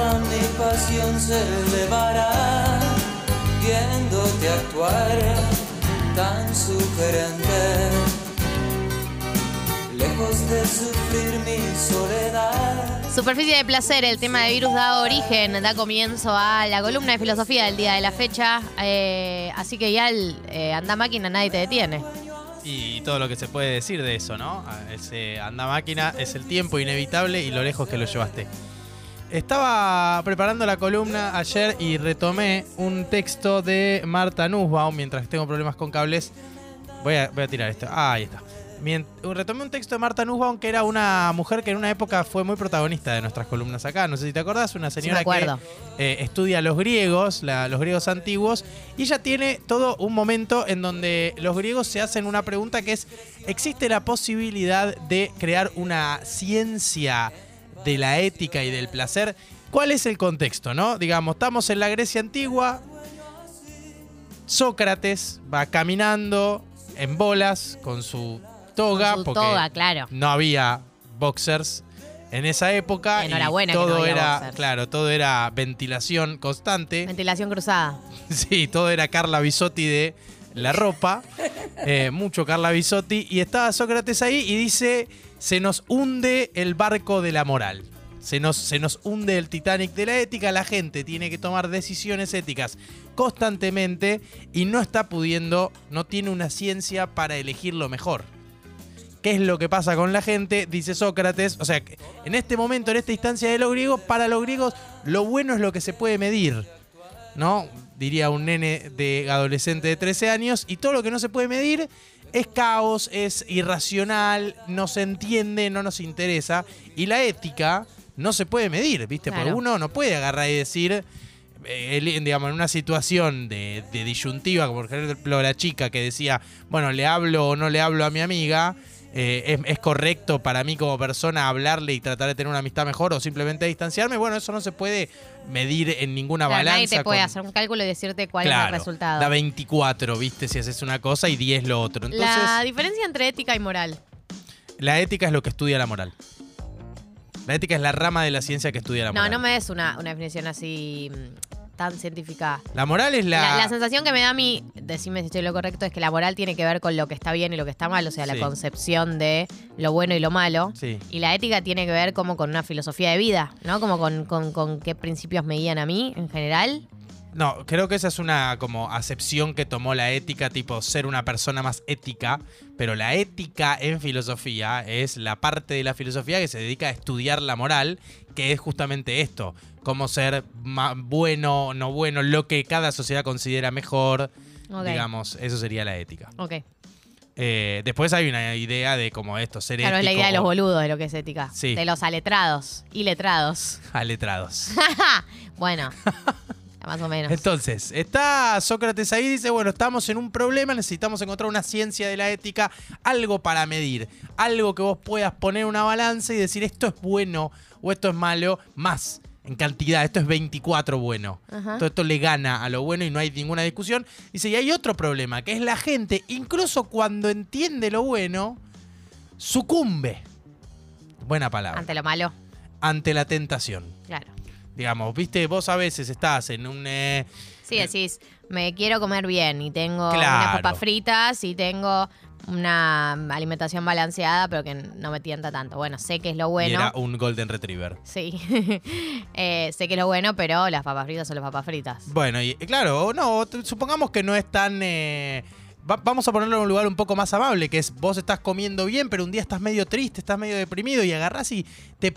Toda mi pasión se elevará viéndote actuar tan sugerente. Lejos de sufrir mi soledad. Superficie de placer, el tema de virus da origen, da comienzo a la columna de filosofía del día de la fecha. eh, así que ya el eh, anda máquina nadie te detiene. Y todo lo que se puede decir de eso, ¿no? Ah, Ese anda máquina es el tiempo inevitable y lo lejos que lo llevaste. Estaba preparando la columna ayer y retomé un texto de Marta Nussbaum mientras tengo problemas con cables. Voy a, voy a tirar esto. Ah, ahí está. Retomé un texto de Marta Nussbaum que era una mujer que en una época fue muy protagonista de nuestras columnas acá. No sé si te acordás, una señora que eh, estudia los griegos, la- los griegos antiguos, y ella tiene todo un momento en donde los griegos se hacen una pregunta que es, ¿existe la posibilidad de crear una ciencia de la ética y del placer? ¿Cuál es el contexto, no? Digamos, estamos en la Grecia antigua, Sócrates va caminando en bolas con su toga, Con su porque toga, claro. no había boxers en esa época Enhorabuena y que no todo era, boxers. claro, todo era ventilación constante. Ventilación cruzada. Sí, todo era Carla Bisotti de la ropa, eh, mucho Carla Bisotti y estaba Sócrates ahí y dice, se nos hunde el barco de la moral. Se nos, se nos hunde el Titanic de la ética, la gente tiene que tomar decisiones éticas constantemente y no está pudiendo, no tiene una ciencia para elegir lo mejor. ¿Qué es lo que pasa con la gente? Dice Sócrates. O sea, en este momento, en esta instancia de los griegos, para los griegos, lo bueno es lo que se puede medir. ¿No? Diría un nene de adolescente de 13 años. Y todo lo que no se puede medir es caos, es irracional, no se entiende, no nos interesa. Y la ética no se puede medir, ¿viste? Porque Claro. uno no puede agarrar y decir. eh, el- digamos, en una situación de, de disyuntiva, como por ejemplo la chica que decía, bueno, le hablo o no le hablo a mi amiga, eh, es, es correcto para mí como persona hablarle y tratar de tener una amistad mejor o simplemente distanciarme. Bueno, eso no se puede medir en ninguna Claro, balanza. nadie te puede con- hacer un cálculo y decirte cuál es el resultado. Da 24, viste, si haces una cosa y 10 lo otro. Entonces, la la... diferencia entre ética y moral. ética es lo que estudia la moral. La ética es la rama de la ciencia que estudia la No, moral. no me des una, una definición así mm, tan científica. La moral es La, la... la sensación que me da a mí, decime si estoy lo correcto, es que la moral tiene que ver con lo que está bien y lo que está mal, o sea, Sí. la concepción de lo bueno y lo malo. Sí. Y la ética tiene que ver como con una filosofía de vida, ¿no? Como con, con- con qué principios me guían a mí en general. No, creo que esa es una como acepción que tomó la ética, tipo ser una persona más ética, pero la ética en filosofía es la parte de la filosofía que se dedica a estudiar la moral, que es justamente esto, cómo ser ma- bueno, no bueno, lo que cada sociedad considera mejor, Ok. digamos, eso sería la ética. Ok. Eh, después hay una idea de como esto, ser Claro, es la ético idea de los boludos de lo que es ética. Sí. De los aletrados y letrados. aletrados. bueno, más o menos. Entonces, está Sócrates ahí y dice, bueno, estamos en un problema, necesitamos encontrar una ciencia de la ética, algo para medir, algo que vos puedas poner una balanza y decir esto es bueno o esto es malo, más en cantidad, esto es 24 bueno. Ajá. Todo esto le gana a lo bueno y no hay ninguna discusión. Dice, y hay otro problema, que es la gente, incluso cuando entiende lo bueno, sucumbe. Buena palabra. Ante lo malo, ante la tentación. claro. Digamos, viste, vos a veces estás en un... eh, Sí, decís, me quiero comer bien y tengo Claro. unas papas fritas y tengo una alimentación balanceada, pero que no me tienta tanto. Bueno, sé que es lo Y bueno. era un Golden Retriever. Sí. Eh, sé que es lo bueno, pero las papas fritas son las papas fritas. Bueno, y claro, no, supongamos que no es tan... eh, va- vamos a ponerlo en un lugar un poco más amable, que es vos estás comiendo bien, pero un día estás medio triste, estás medio deprimido y agarrás y te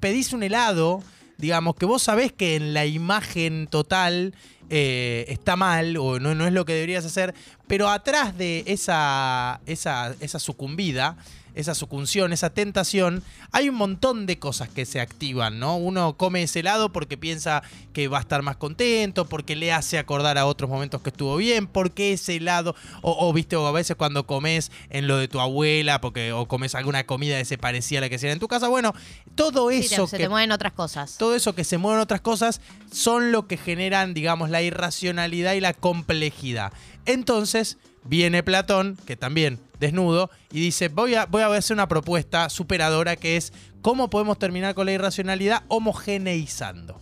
pedís un helado, digamos, que vos sabés que en la imagen total eh, está mal o no, no es lo que deberías hacer, pero atrás de esa, esa, esa sucumbida, esa sucunción, esa tentación, hay un montón de cosas que se activan, ¿no? Uno come ese helado porque piensa que va a estar más contento, porque le hace acordar a otros momentos que estuvo bien, porque ese helado, o, o, viste, o a veces cuando comes en lo de tu abuela, porque o comes alguna comida que se parecía a la que hacían en tu casa, bueno, todo Sí, eso se que te mueven otras cosas. todo eso que se mueven otras cosas son lo que generan, digamos, la irracionalidad y la complejidad. Entonces viene Platón, que también desnudo, y dice, voy a, voy a hacer una propuesta superadora que es cómo podemos terminar con la irracionalidad homogeneizando.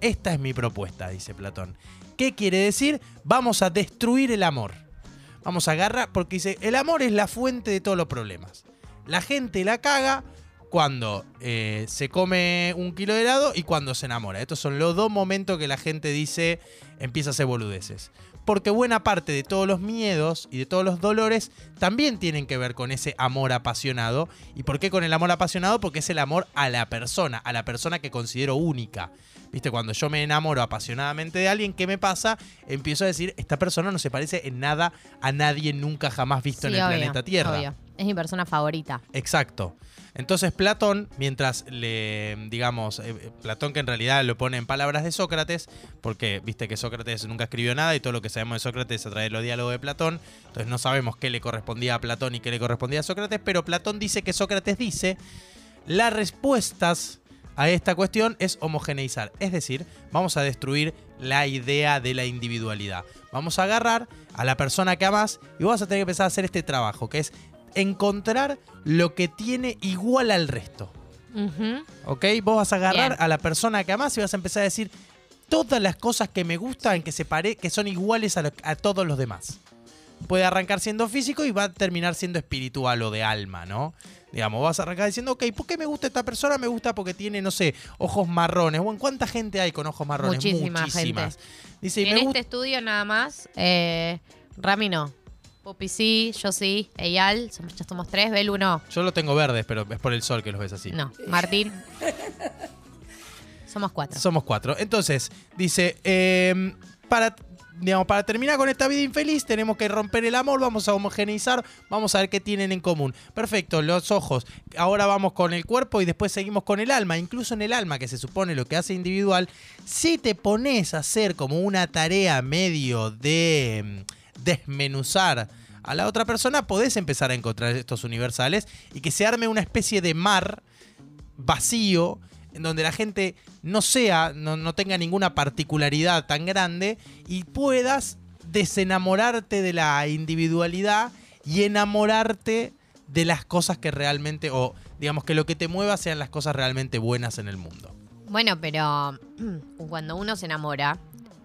esta es mi propuesta, dice Platón. ¿Qué quiere decir? Vamos a destruir el amor. Vamos a agarrar, porque dice, el amor es la fuente de todos los problemas. La gente la caga cuando eh, se come un kilo de helado y cuando se enamora. Estos son los dos momentos que la gente dice empieza a hacer boludeces. Porque buena parte de todos los miedos y de todos los dolores también tienen que ver con ese amor apasionado. ¿Y por qué con el amor apasionado? Porque es el amor a la persona, a la persona que considero única. Viste, cuando yo me enamoro apasionadamente de alguien, ¿qué me pasa? Empiezo a decir, esta persona no se parece en nada a nadie nunca jamás visto en el obvio, planeta Tierra. obvio. Es mi persona favorita. Exacto. Entonces Platón, mientras le, digamos, eh, Platón que en realidad lo pone en palabras de Sócrates, porque viste que Sócrates nunca escribió nada y todo lo que sabemos de Sócrates es a través de los diálogos de Platón, entonces no sabemos qué le correspondía a Platón y qué le correspondía a Sócrates, pero Platón dice que Sócrates dice, las respuestas a esta cuestión es homogeneizar, es decir, vamos a destruir la idea de la individualidad. Vamos a agarrar a la persona que amas y vas a tener que empezar a hacer este trabajo, que es encontrar lo que tiene igual al resto. Ujú. ¿Ok? Vos vas a agarrar Bien. a la persona que amás y vas a empezar a decir todas las cosas que me gustan, que se pare que son iguales a, lo- a todos los demás. Puede arrancar siendo físico y va a terminar siendo espiritual o de alma, ¿no? Digamos, vas a arrancar diciendo, ok, ¿por qué me gusta esta persona? Me gusta porque tiene, no sé, ojos marrones. Bueno, ¿cuánta gente hay con ojos marrones? Muchísima Muchísimas. Dice, y en me este estudio nada más, eh, Rami no. Pupi sí, yo sí, Eyal, somos- ya somos tres, Belu no. Yo lo tengo verdes, pero es por el sol que los ves así. No, Martín. somos cuatro. Somos cuatro. Entonces, dice, eh, para, digamos, para terminar con esta vida infeliz, tenemos que romper el amor, vamos a homogeneizar, vamos a ver qué tienen en común. Perfecto, los ojos. Ahora vamos con el cuerpo y después seguimos con el alma. Incluso en el alma, que se supone lo que hace individual, si te pones a hacer como una tarea medio de mm, desmenuzar a la otra persona, podés empezar a encontrar estos universales y que se arme una especie de mar vacío, en donde la gente no sea, no, no tenga ninguna particularidad tan grande y puedas desenamorarte de la individualidad y enamorarte de las cosas que realmente, o digamos que lo que te mueva sean las cosas realmente buenas en el mundo. Bueno, pero cuando uno se enamora,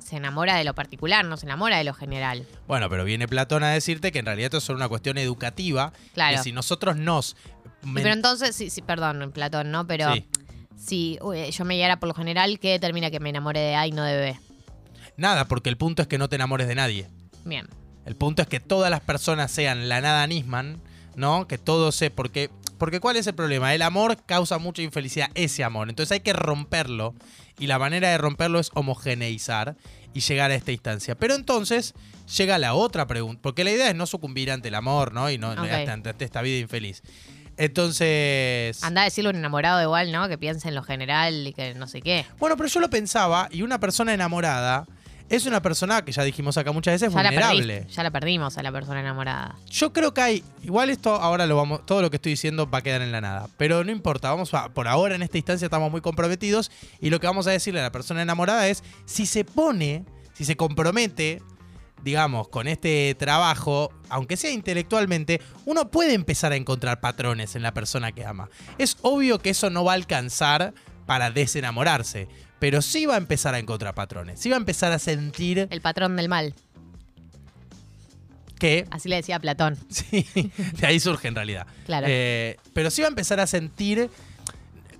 se enamora de lo particular, no se enamora de lo general. Bueno, pero viene Platón a decirte que en realidad esto es solo una cuestión educativa, Claro. que si nosotros nos... Pero entonces, sí, sí, perdón, Platón, ¿no? Pero Sí. si uy, yo me guiara por lo general, ¿qué determina que me enamore de A y no de B? Nada, porque el punto es que no te enamores de nadie. Bien. El punto es que todas las personas sean la nada Nisman, ¿no? Que todo se. Porque, porque ¿cuál es el problema? El amor causa mucha infelicidad, ese amor. Entonces hay que romperlo. Y la manera de romperlo es homogeneizar y llegar a esta instancia. Pero entonces llega la otra pregunta. Porque la idea es no sucumbir ante el amor, ¿no? Y no ante, ante esta vida infeliz. Entonces. Anda a decirle a un enamorado igual, ¿no? Que piense en lo general y que no sé qué. Bueno, pero yo lo pensaba, y una persona enamorada es una persona que ya dijimos acá muchas veces, Ya la, vulnerable. perdiste, ya la perdimos a la persona enamorada. Yo creo que hay. Igual esto ahora lo vamos. Todo lo que estoy diciendo va a quedar en la nada. Pero no importa. Vamos a. Por ahora en esta instancia estamos muy comprometidos. Y lo que vamos a decirle a la persona enamorada es. Si se pone. Si se compromete. Digamos, con este trabajo, aunque sea intelectualmente, uno puede empezar a encontrar patrones en la persona que ama. Es obvio que eso no va a alcanzar para desenamorarse, pero sí va a empezar a encontrar patrones. Sí va a empezar a sentir El patrón del mal. que Así le decía Platón. Sí, de ahí surge en realidad. Claro. Eh, pero sí va a empezar a sentir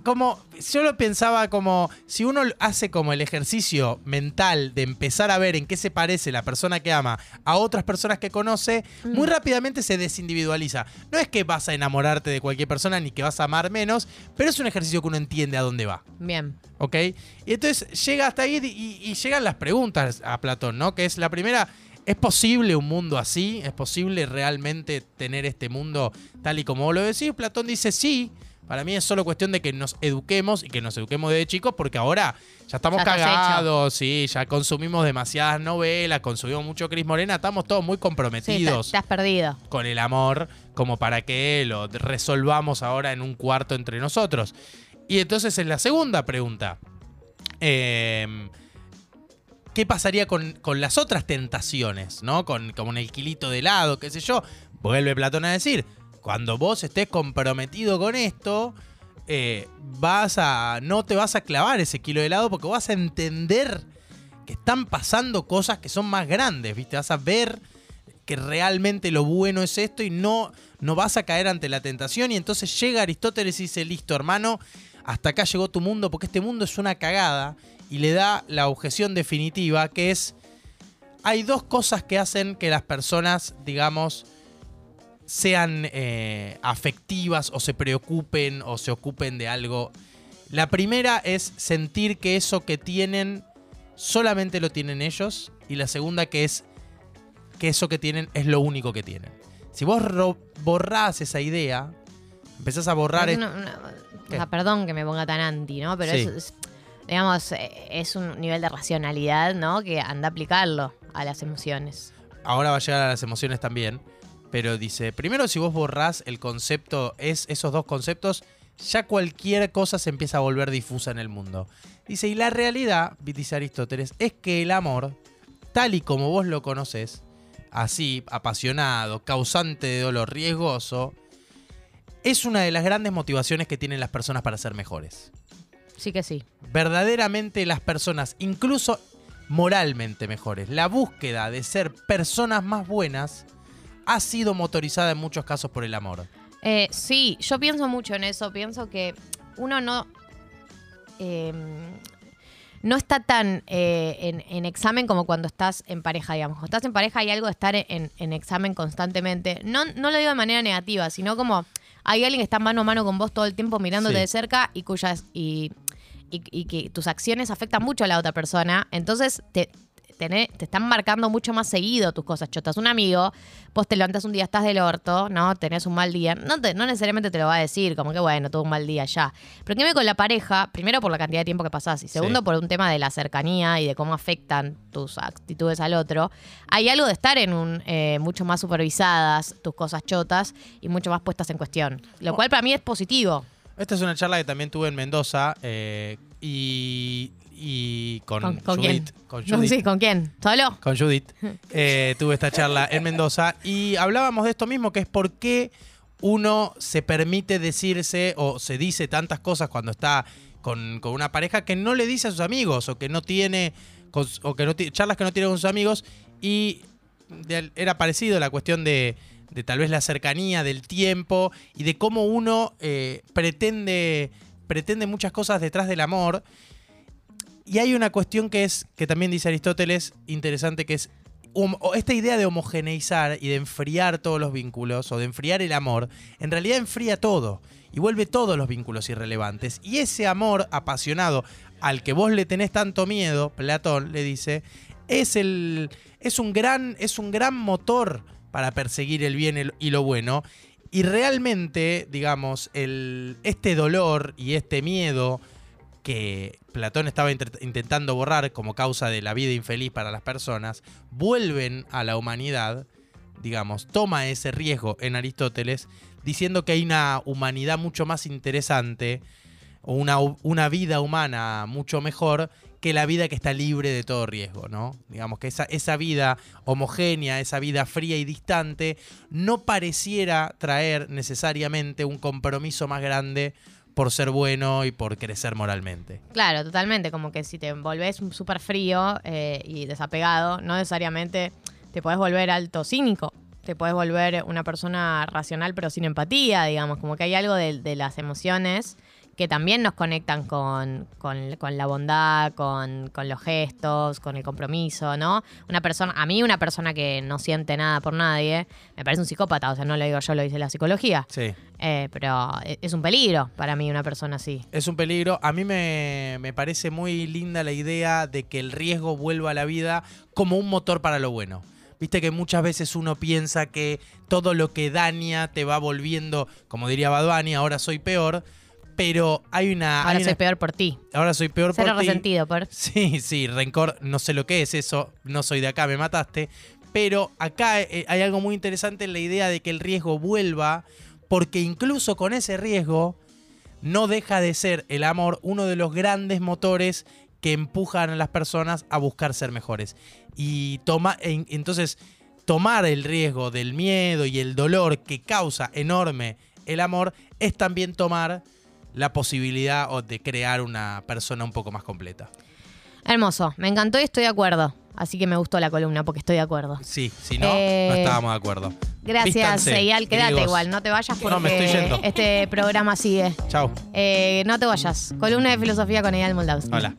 como, yo lo pensaba como, si uno hace como el ejercicio mental de empezar a ver en qué se parece la persona que ama a otras personas que conoce, muy rápidamente se desindividualiza. No es que vas a enamorarte de cualquier persona ni que vas a amar menos, pero es un ejercicio que uno entiende a dónde va. Bien. ¿Ok? Y entonces llega hasta ahí y, y llegan las preguntas a Platón, ¿no? Que es la primera, ¿es posible un mundo así? ¿Es posible realmente tener este mundo tal y como vos lo decís? Platón dice sí. Para mí es solo cuestión de que nos eduquemos y que nos eduquemos desde chicos porque ahora ya estamos Ya cagados, sí, ya consumimos demasiadas novelas, consumimos mucho Cris Morena, estamos todos muy comprometidos perdido. con el amor como para que lo resolvamos ahora en un cuarto entre nosotros. Y entonces en la segunda pregunta, em, ¿qué pasaría con, con las otras tentaciones? ¿No? Con, con el kilito de helado, qué sé yo. Vuelve Platón a decir, cuando vos estés comprometido con esto, eh, vas a. no te vas a clavar ese kilo de helado porque vas a entender que están pasando cosas que son más grandes, ¿viste? Vas a ver que realmente lo bueno es esto y no, no vas a caer ante la tentación. Y entonces llega Aristóteles y dice, listo, hermano, hasta acá llegó tu mundo porque este mundo es una cagada. Y le da la objeción definitiva que es, hay dos cosas que hacen que las personas, digamos, sean eh, afectivas o se preocupen o se ocupen de algo. La primera es sentir que eso que tienen solamente lo tienen ellos. Y la segunda que es que eso que tienen es lo único que tienen. Si vos borrás esa idea, empezás a borrar... Perdón que me ponga tan anti, ¿no? Pero Sí. es, es- digamos, eh, es un nivel de racionalidad, ¿no? Que anda a aplicarlo a las emociones. ahora va a llegar a las emociones también, pero dice, primero si vos borrás el concepto, es esos dos conceptos, ya cualquier cosa se empieza a volver difusa en el mundo. Dice, y la realidad, dice Aristóteles, es que el amor, tal y como vos lo conoces, así, apasionado, causante de dolor, riesgoso, es una de las grandes motivaciones que tienen las personas para ser mejores. Sí que sí. verdaderamente las personas, incluso moralmente mejores. La búsqueda de ser personas más buenas ha sido motorizada en muchos casos por el amor. Eh, sí, yo pienso mucho en eso. Pienso que uno no. eh, no está tan eh, en, en examen como cuando estás en pareja, digamos. Cuando estás en pareja hay algo de estar en, en examen constantemente. No, no lo digo de manera negativa, sino como hay alguien que está mano a mano con vos todo el tiempo mirándote Sí. de cerca y cuyas. Y, y- y que tus acciones afectan mucho a la otra persona. Entonces te, te están marcando mucho más seguido tus cosas chotas. Un amigo, vos te levantas un día, estás del orto, ¿no? Tenés un mal día. No, te- no necesariamente te lo va a decir, como que bueno, tuve un mal día ya. Pero que me con la pareja, primero por la cantidad de tiempo que pasás y segundo Sí. por un tema de la cercanía y de cómo afectan tus actitudes al otro. Hay algo de estar en un eh, mucho más supervisadas tus cosas chotas y mucho más puestas en cuestión. Lo cual para mí es positivo. Esta es una charla que también tuve en Mendoza eh, y, y con, ¿Con, con Judith. quién? Con No, sí, ¿con quién? ¿Solo? con Judith. eh, tuve esta charla en Mendoza y hablábamos de esto mismo, que es por qué uno se permite decirse o se dice tantas cosas cuando está con, con una pareja que no le dice a sus amigos o que no tiene, o que no charlas que no tiene con sus amigos y de- era parecido la cuestión de, de tal vez la cercanía, del tiempo y de cómo uno eh, pretende, pretende muchas cosas detrás del amor. Y hay una cuestión que es, que también dice Aristóteles, interesante, que es esta idea de homogeneizar y de enfriar todos los vínculos, o de enfriar el amor, en realidad enfría todo y vuelve todos los vínculos irrelevantes. Y ese amor apasionado al que vos le tenés tanto miedo, Platón le dice, es, el, es, un, gran, es un gran motor para perseguir el bien y lo bueno. Y realmente, digamos, el, este dolor y este miedo que Platón estaba intentando borrar como causa de la vida infeliz para las personas, vuelven a la humanidad, digamos, toma ese riesgo en Aristóteles, diciendo que hay una humanidad mucho más interesante, una, una vida humana mucho mejor que la vida que está libre de todo riesgo, ¿no? Digamos que esa, esa vida homogénea, esa vida fría y distante, no pareciera traer necesariamente un compromiso más grande por ser bueno y por crecer moralmente. Claro, totalmente. Como que si te volvés súper frío eh, y desapegado, no necesariamente te podés volver alto cínico. Te podés volver una persona racional pero sin empatía, digamos. Como que hay algo de, de las emociones que también nos conectan con, con- con la bondad, con, con los gestos, con el compromiso, ¿no? Una persona, a mí una persona que no siente nada por nadie, me parece un psicópata, o sea, no lo digo yo, lo dice la psicología. Sí. Eh, pero e- es un peligro para mí una persona así. Es un peligro. A mí me, me parece muy linda la idea de que el riesgo vuelva a la vida como un motor para lo bueno. Viste que muchas veces uno piensa que todo lo que daña te va volviendo, como diría Badwani, ahora soy peor. Pero hay una. Ahora hay soy una- peor por ti. ahora soy peor Cero por ti. resentido por... Sí, sí, rencor, no sé lo que es eso, no soy de acá, me mataste. Pero acá eh, hay algo muy interesante en la idea de que el riesgo vuelva, porque incluso con ese riesgo no deja de ser el amor uno de los grandes motores que empujan a las personas a buscar ser mejores. Y toma, en- entonces, tomar el riesgo del miedo y el dolor que causa enorme el amor es también tomar la posibilidad de crear una persona un poco más completa. Hermoso, me encantó y estoy de acuerdo. Así que me gustó la columna porque estoy de acuerdo. Sí, si no, Eh, no estábamos de acuerdo. Gracias, Eyal. Quédate igual, no te vayas porque No, me estoy yendo. este programa sigue. Chau. Eh, no te vayas. Columna de filosofía con Eyal Moldavsky. Hola.